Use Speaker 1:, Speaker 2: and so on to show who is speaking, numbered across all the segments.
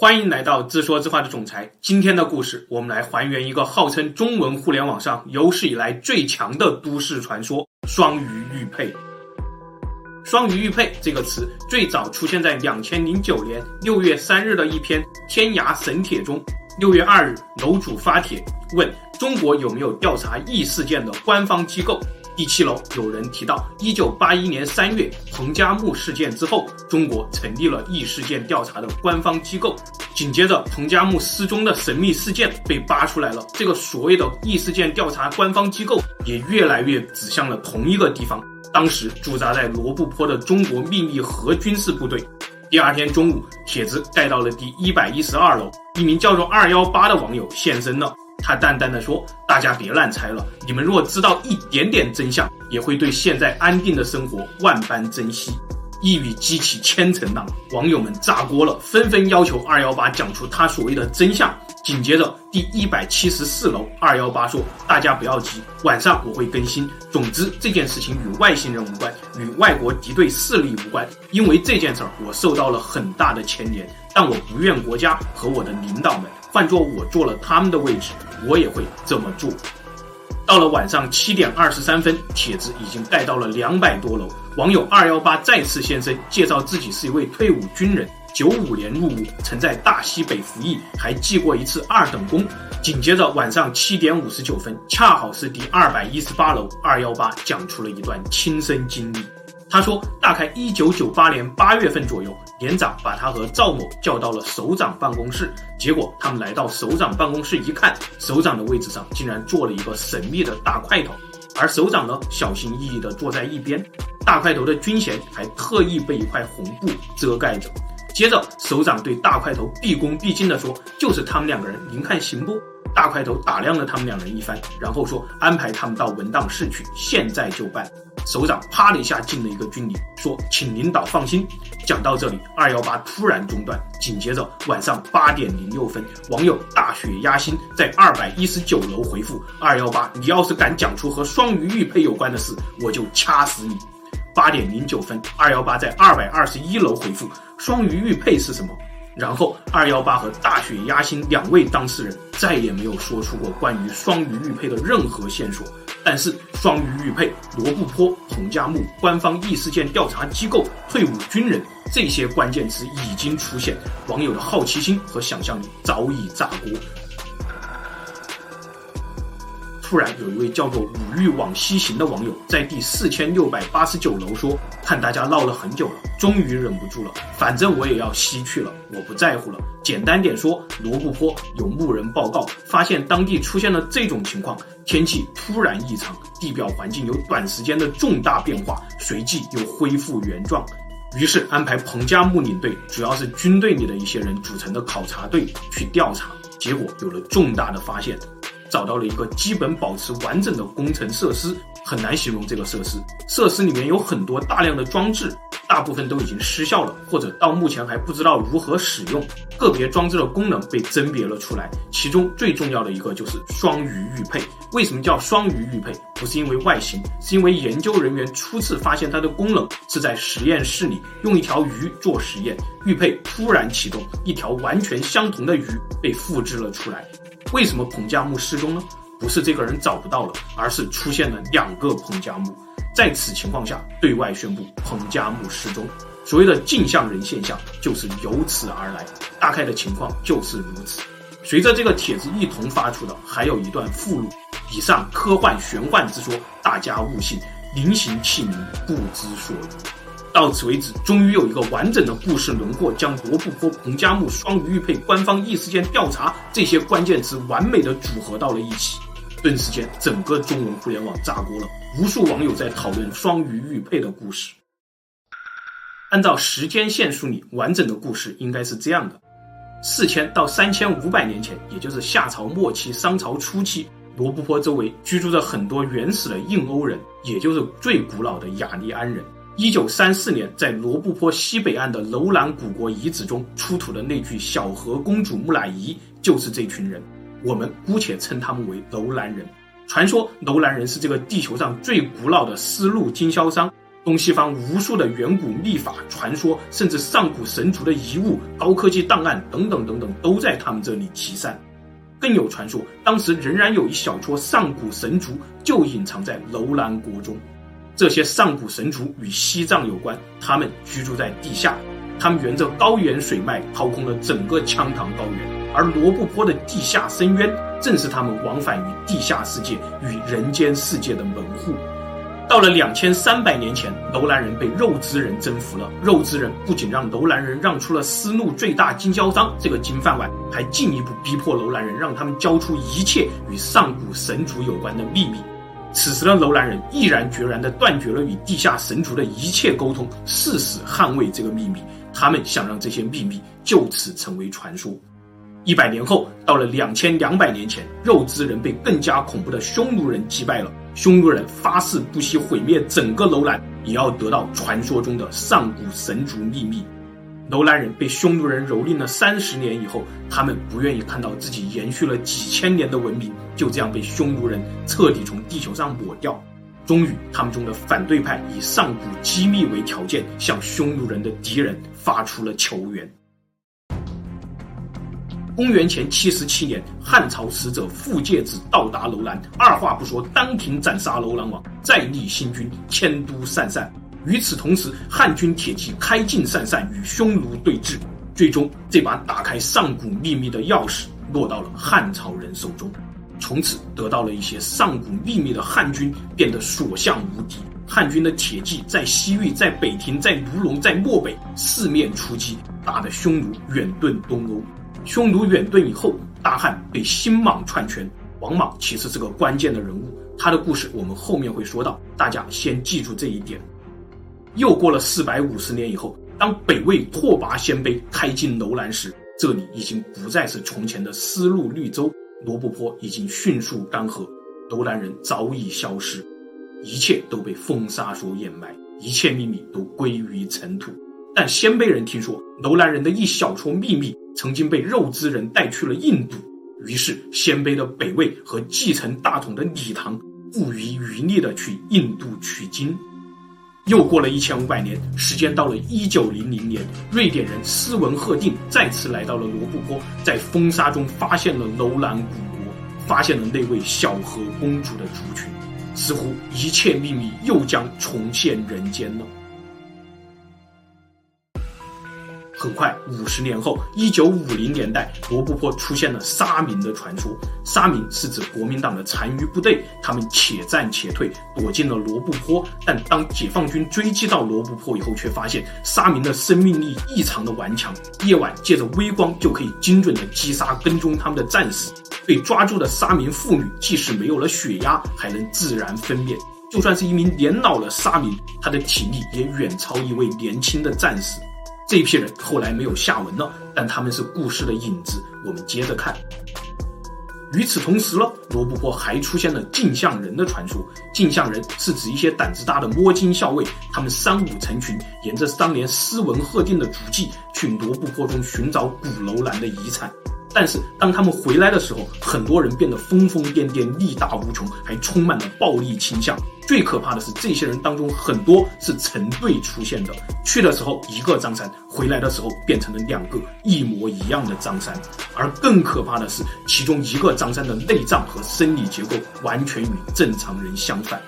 Speaker 1: 欢迎来到自说自话的总裁。今天的故事，我们来还原一个号称中文互联网上有史以来最强的都市传说——双鱼玉佩。双鱼玉佩这个词最早出现在两千零九年六月三日的一篇天涯神帖中。六月二日，楼主发帖问中国有没有调查异事件的官方机构。第七楼有人提到，一九八一年三月彭加木事件之后，中国成立了异事件调查的官方机构。紧接着，彭加木失踪的神秘事件被扒出来了，这个所谓的异事件调查官方机构也越来越指向了同一个地方，当时驻扎在罗布泊的中国秘密核军事部队。第二天中午，帖子盖到了第一百一十二楼，一名叫做二幺八的网友现身了。他淡淡的说：“大家别乱猜了，你们若知道一点点真相，也会对现在安定的生活万般珍惜。”一语激起千层浪，网友们炸锅了，纷纷要求二幺八讲出他所谓的真相。紧接着，第一百七十四楼，二幺八说：“大家不要急，晚上我会更新。总之，这件事情与外星人无关，与外国敌对势力无关。因为这件事儿，我受到了很大的牵连，但我不怨国家和我的领导们。换做我坐了他们的位置，我也会这么做。”到了晚上七点二十三分，帖子已经盖到了两百多楼。网友二幺八再次现身，介绍自己是一位退伍军人，九五年入伍，曾在大西北服役，还记过一次二等功。紧接着晚上七点五十九分，恰好是第二百一十八楼，二幺八讲出了一段亲身经历。他说，大概一九九八年八月份左右，连长把他和赵某叫到了首长办公室。结果他们来到首长办公室一看，首长的位置上竟然坐了一个神秘的大块头，而首长呢，小心翼翼地坐在一边。大块头的军衔还特意被一块红布遮盖着。接着，首长对大块头毕恭毕敬地说：“就是他们两个人，您看行不？”大块头打量了他们两人一番，然后说：“安排他们到文档室去，现在就办。”首长啪的一下敬了一个军礼，说：“请领导放心。”讲到这里，二幺八突然中断。紧接着晚上八点零六分，网友大雪压心在二百一十九楼回复二幺八：“你要是敢讲出和双鱼玉佩有关的事，我就掐死你。”八点零九分，二幺八在二百二十一楼回复：“双鱼玉佩是什么？”然后二幺八和大雪压心两位当事人再也没有说出过关于双鱼玉佩的任何线索。但是双鱼玉佩、罗布泊、彭加木、官方异事件调查机构、退伍军人这些关键词已经出现，网友的好奇心和想象力早已炸锅。突然，有一位叫做“五欲往西行”的网友在第四千六百八十九楼说：“看大家闹了很久了，终于忍不住了。反正我也要西去了，我不在乎了。简单点说，罗布泊有牧人报告，发现当地出现了这种情况：天气突然异常，地表环境有短时间的重大变化，随即又恢复原状。于是安排彭加木领队，主要是军队里的一些人组成的考察队去调查，结果有了重大的发现。”找到了一个基本保持完整的工程设施，很难形容这个设施。设施里面有很多大量的装置，大部分都已经失效了，或者到目前还不知道如何使用。个别装置的功能被甄别了出来，其中最重要的一个就是双鱼玉佩。为什么叫双鱼玉佩？不是因为外形，是因为研究人员初次发现它的功能是在实验室里用一条鱼做实验，玉佩突然启动，一条完全相同的鱼被复制了出来。为什么彭加木失踪呢？不是这个人找不到了，而是出现了两个彭加木。在此情况下，对外宣布彭加木失踪。所谓的镜像人现象就是由此而来。大概的情况就是如此。随着这个帖子一同发出的，还有一段附录：以上科幻玄幻之说，大家勿信，临行器迷不知所云。到此为止，终于有一个完整的故事轮廓，将罗布泊、彭加木、双鱼玉佩、官方异事件调查这些关键词完美的组合到了一起。顿时间，整个中文互联网炸锅了，无数网友在讨论双鱼玉佩的故事。按照时间线梳理，完整的故事应该是这样的：四千到三千五百年前，也就是夏朝末期、商朝初期，罗布泊周围居住着很多原始的印欧人，也就是最古老的雅利安人。一九三四年，在罗布泊西北岸的楼兰古国遗址中出土的那具小河公主木乃伊，就是这群人。我们姑且称他们为楼兰人。传说楼兰人是这个地球上最古老的丝路经销商，东西方无数的远古秘法传说，甚至上古神族的遗物、高科技档案等等等等，都在他们这里集散。更有传说，当时仍然有一小撮上古神族就隐藏在楼兰国中。这些上古神族与西藏有关，他们居住在地下，他们沿着高原水脉掏空了整个羌塘高原，而罗布泊的地下深渊正是他们往返于地下世界与人间世界的门户。到了两千三百年前，楼兰人被肉孜人征服了。肉孜人不仅让楼兰人让出了丝路最大经销商这个金饭碗，还进一步逼迫楼兰人让他们交出一切与上古神族有关的秘密。此时的楼兰人毅然决然地断绝了与地下神族的一切沟通，誓死捍卫这个秘密。他们想让这些秘密就此成为传说。一百年后，到了两千两百年前，肉孜人被更加恐怖的匈奴人击败了。匈奴人发誓不惜毁灭整个楼兰，也要得到传说中的上古神族秘密。楼兰人被匈奴人蹂躏了三十年以后，他们不愿意看到自己延续了几千年的文明就这样被匈奴人彻底从地球上抹掉。终于，他们中的反对派以上古机密为条件，向匈奴人的敌人发出了求援。公元前七十七年，汉朝使者傅介子到达楼兰，二话不说，当庭斩杀楼兰王，再立新君，迁都鄯善。与此同时，汉军铁骑开进鄯善，与匈奴对峙。最终，这把打开上古秘密的钥匙落到了汉朝人手中。从此，得到了一些上古秘密的汉军变得所向无敌。汉军的铁骑在西域、在北庭、在卢龙、在漠北四面出击，打得匈奴远遁东欧。匈奴远遁以后，大汉被新莽篡权。王莽其实是个关键的人物，他的故事我们后面会说到，大家先记住这一点。又过了四百五十年以后，当北魏拓跋鲜卑开进楼兰时，这里已经不再是从前的丝路绿洲，罗布泊已经迅速干涸，楼兰人早已消失，一切都被风沙所掩埋，一切秘密都归于尘土。但鲜卑人听说楼兰人的一小撮秘密曾经被肉孜人带去了印度，于是鲜卑的北魏和继承大统的李唐不遗余力地去印度取经。又过了一千五百年，时间到了一九零零年，瑞典人斯文赫定再次来到了罗布泊，在风沙中发现了楼兰古国，发现了那位小河公主的族群，似乎一切秘密又将重现人间了。很快，五十年后，一九五零年代，罗布泊出现了沙民的传说。沙民是指国民党的残余部队，他们且战且退，躲进了罗布泊。但当解放军追击到罗布泊以后，却发现沙民的生命力异常的顽强，夜晚借着微光就可以精准的击杀跟踪他们的战士。被抓住的沙民妇女，即使没有了血压，还能自然分娩。就算是一名年老的沙民，他的体力也远超一位年轻的战士。这批人后来没有下文了，但他们是故事的影子。我们接着看。与此同时呢，罗布泊还出现了镜像人的传说。镜像人是指一些胆子大的摸金校尉，他们三五成群，沿着当年斯文赫定的足迹，去罗布泊中寻找古楼兰的遗产。但是当他们回来的时候，很多人变得疯疯癫癫、力大无穷，还充满了暴力倾向。最可怕的是，这些人当中很多是成对出现的，去的时候一个张三，回来的时候变成了两个一模一样的张三。而更可怕的是，其中一个张三的内脏和生理结构完全与正常人相反。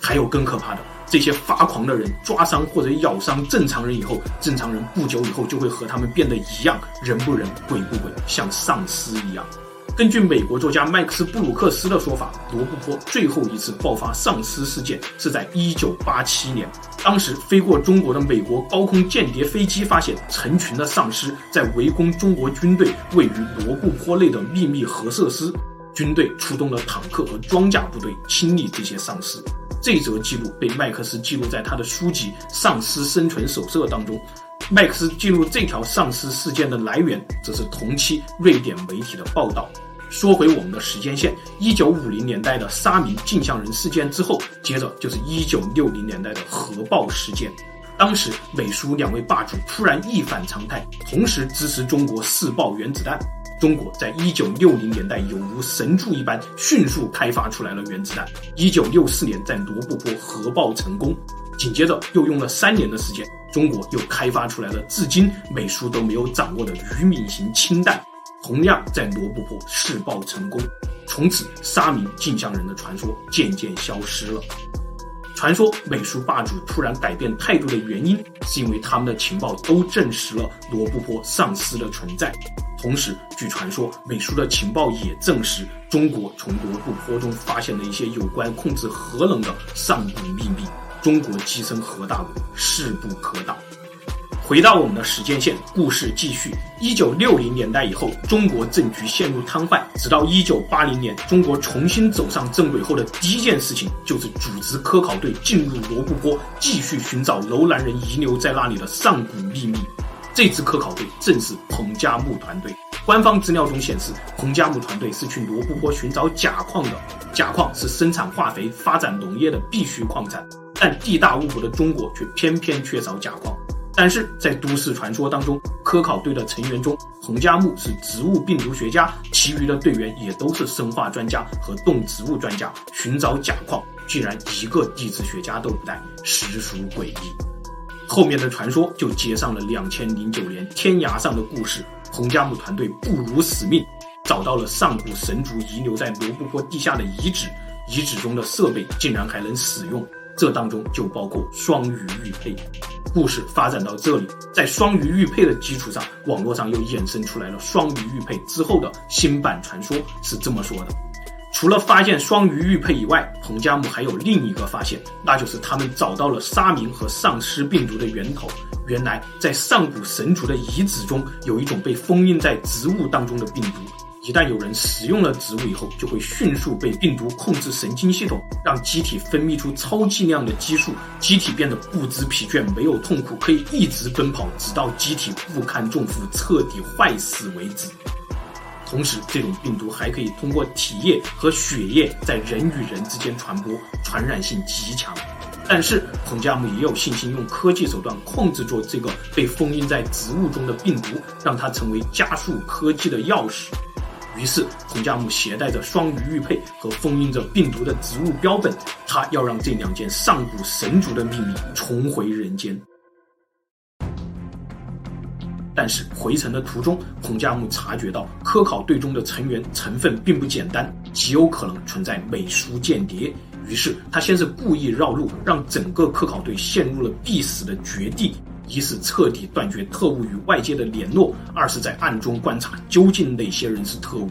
Speaker 1: 还有更可怕的。这些发狂的人抓伤或者咬伤正常人以后，正常人不久以后就会和他们变得一样，人不人，鬼不鬼，像丧尸一样。根据美国作家麦克斯布鲁克斯的说法，罗布泊最后一次爆发丧尸事件是在1987年，当时飞过中国的美国高空间谍飞机发现成群的丧尸在围攻中国军队位于罗布泊内的秘密核设施，军队出动了坦克和装甲部队清理这些丧尸。这则记录被麦克斯记录在他的书籍《丧尸生存手册》当中。麦克斯记录这条丧尸事件的来源，则是同期瑞典媒体的报道。说回我们的时间线，一九五零年代的沙民镜像人事件之后，接着就是一九六零年代的核爆事件。当时美苏两位霸主突然一反常态，同时支持中国试爆原子弹。中国在一九六零年代犹如神助一般，迅速开发出来了原子弹。一九六四年在罗布泊核爆成功，紧接着又用了三年的时间，中国又开发出来了至今美苏都没有掌握的鱼敏型氢弹，同样在罗布泊试爆成功。从此，沙明镜像人的传说渐渐消失了。传说美苏霸主突然改变态度的原因，是因为他们的情报都证实了罗布泊丧尸的存在。同时，据传说，美苏的情报也证实中国从罗布泊中发现了一些有关控制核能的上古秘密。中国跻身核大国，势不可挡。回到我们的时间线，故事继续。一九六零年代以后，中国政局陷入瘫痪，直到一九八零年，中国重新走上正轨后的第一件事情，就是组织科考队进入罗布泊，继续寻找楼兰人遗留在那里的上古秘密。这支科考队正是彭加木团队。官方资料中显示，彭加木团队是去罗布泊寻找钾矿的，钾矿是生产化肥、发展农业的必须矿产，但地大物博的中国却偏偏缺少钾矿。但是在都市传说当中，科考队的成员中，彭加木是植物病毒学家，其余的队员也都是生化专家和动植物专家。寻找钾矿，居然一个地质学家都不带，实属诡异。后面的传说就接上了两千零九年天涯上的故事。彭加木团队不辱使命，找到了上古神族遗留在罗布泊地下的遗址，遗址中的设备竟然还能使用。这当中就包括双鱼玉佩。故事发展到这里，在双鱼玉佩的基础上，网络上又衍生出来了双鱼玉佩之后的新版传说，是这么说的：除了发现双鱼玉佩以外，彭加木还有另一个发现，那就是他们找到了沙明和丧尸病毒的源头。原来，在上古神族的遗址中，有一种被封印在植物当中的病毒。一旦有人食用了植物以后，就会迅速被病毒控制神经系统，让机体分泌出超剂量的激素，机体变得不知疲倦，没有痛苦，可以一直奔跑，直到机体不堪重负，彻底坏死为止。同时，这种病毒还可以通过体液和血液在人与人之间传播，传染性极强。但是，彭加木也有信心用科技手段控制住这个被封印在植物中的病毒，让它成为加速科技的钥匙。于是，彭加木携带着双鱼玉佩和封印着病毒的植物标本，他要让这两件上古神族的秘密重回人间。但是回程的途中，彭加木察觉到科考队中的成员成分并不简单，极有可能存在美苏间谍。于是他先是故意绕路，让整个科考队陷入了必死的绝地。一是彻底断绝特务与外界的联络，二是在暗中观察究竟哪些人是特务。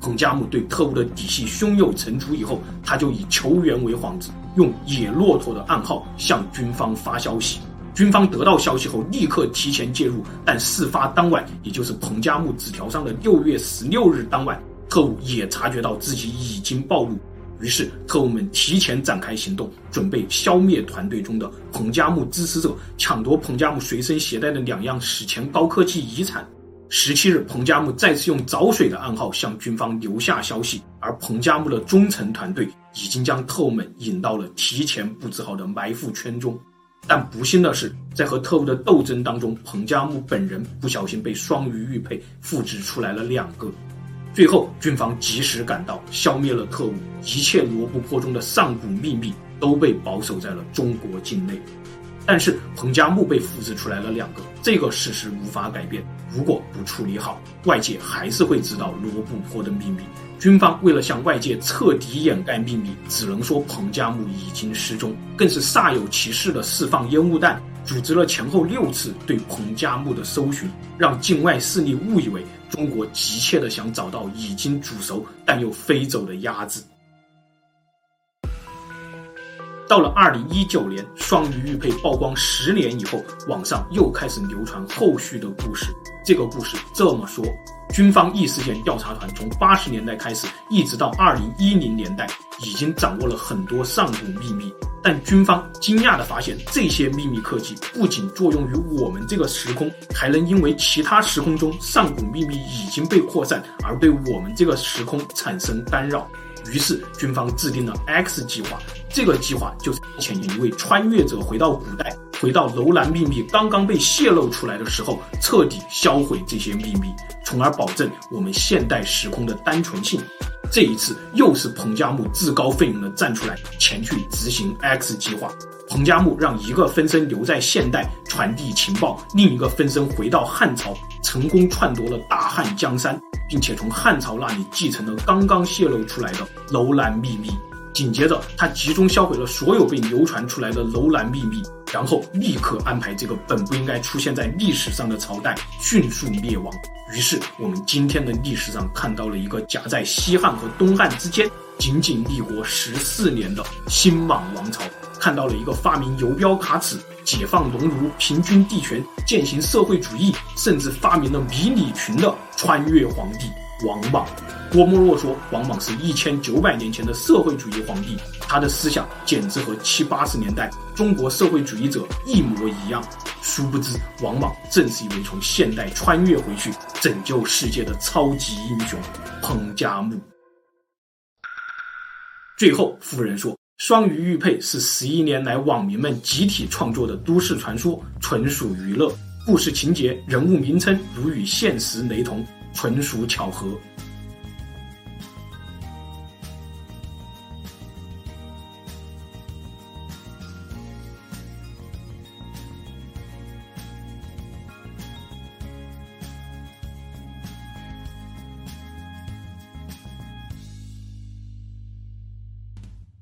Speaker 1: 彭加木对特务的底细胸有成竹以后，他就以求援为幌子，用野骆驼的暗号向军方发消息。军方得到消息后，立刻提前介入。但事发当晚，也就是彭加木纸条上的六月十六日当晚，特务也察觉到自己已经暴露。于是，特务们提前展开行动，准备消灭团队中的彭加木支持者，抢夺彭加木随身携带的两样史前高科技遗产。十七日，彭加木再次用找水的暗号向军方留下消息，而彭加木的忠诚团队已经将特务们引到了提前布置好的埋伏圈中。但不幸的是，在和特务的斗争当中，彭加木本人不小心被双鱼玉佩复制出来了两个。最后，军方及时赶到，消灭了特务，一切罗布泊中的上古秘密都被保守在了中国境内。但是，彭加木被复制出来了两个，这个事实无法改变。如果不处理好，外界还是会知道罗布泊的秘密。军方为了向外界彻底掩盖秘密，只能说彭加木已经失踪，更是煞有其事的释放烟雾弹，组织了前后六次对彭加木的搜寻，让境外势力误以为。中国急切地想找到已经煮熟但又飞走的鸭子。到了二零一九年，双鱼玉佩曝光十年以后，网上又开始流传后续的故事。这个故事这么说：军方异事件调查团从八十年代开始，一直到二零一零年代，已经掌握了很多上古秘密。但军方惊讶地发现，这些秘密科技不仅作用于我们这个时空，还能因为其他时空中上古秘密已经被扩散，而对我们这个时空产生干扰。于是，军方制定了 X 计划。这个计划就是前年一位穿越者回到古代，回到楼兰秘密刚刚被泄露出来的时候，彻底销毁这些秘密，从而保证我们现代时空的单纯性。这一次又是彭加木自告奋勇的站出来，前去执行 X 计划。彭加木让一个分身留在现代传递情报，另一个分身回到汉朝，成功篡夺了大汉江山，并且从汉朝那里继承了刚刚泄露出来的楼兰秘密。紧接着，他集中销毁了所有被流传出来的楼兰秘密，然后立刻安排这个本不应该出现在历史上的朝代迅速灭亡。于是，我们今天的历史上看到了一个夹在西汉和东汉之间，仅仅立国十四年的新莽王朝。看到了一个发明游标卡尺、解放农奴、平均地权、践行社会主义，甚至发明了迷你裙的穿越皇帝王莽。郭沫若说，王莽是一千九百年前的社会主义皇帝，他的思想简直和七八十年代中国社会主义者一模一样。殊不知，王莽正是一位从现代穿越回去拯救世界的超级英雄彭加木。最后，夫人说。双鱼玉佩是十一年来网民们集体创作的都市传说，纯属娱乐。故事情节、人物名称如与现实雷同，纯属巧合。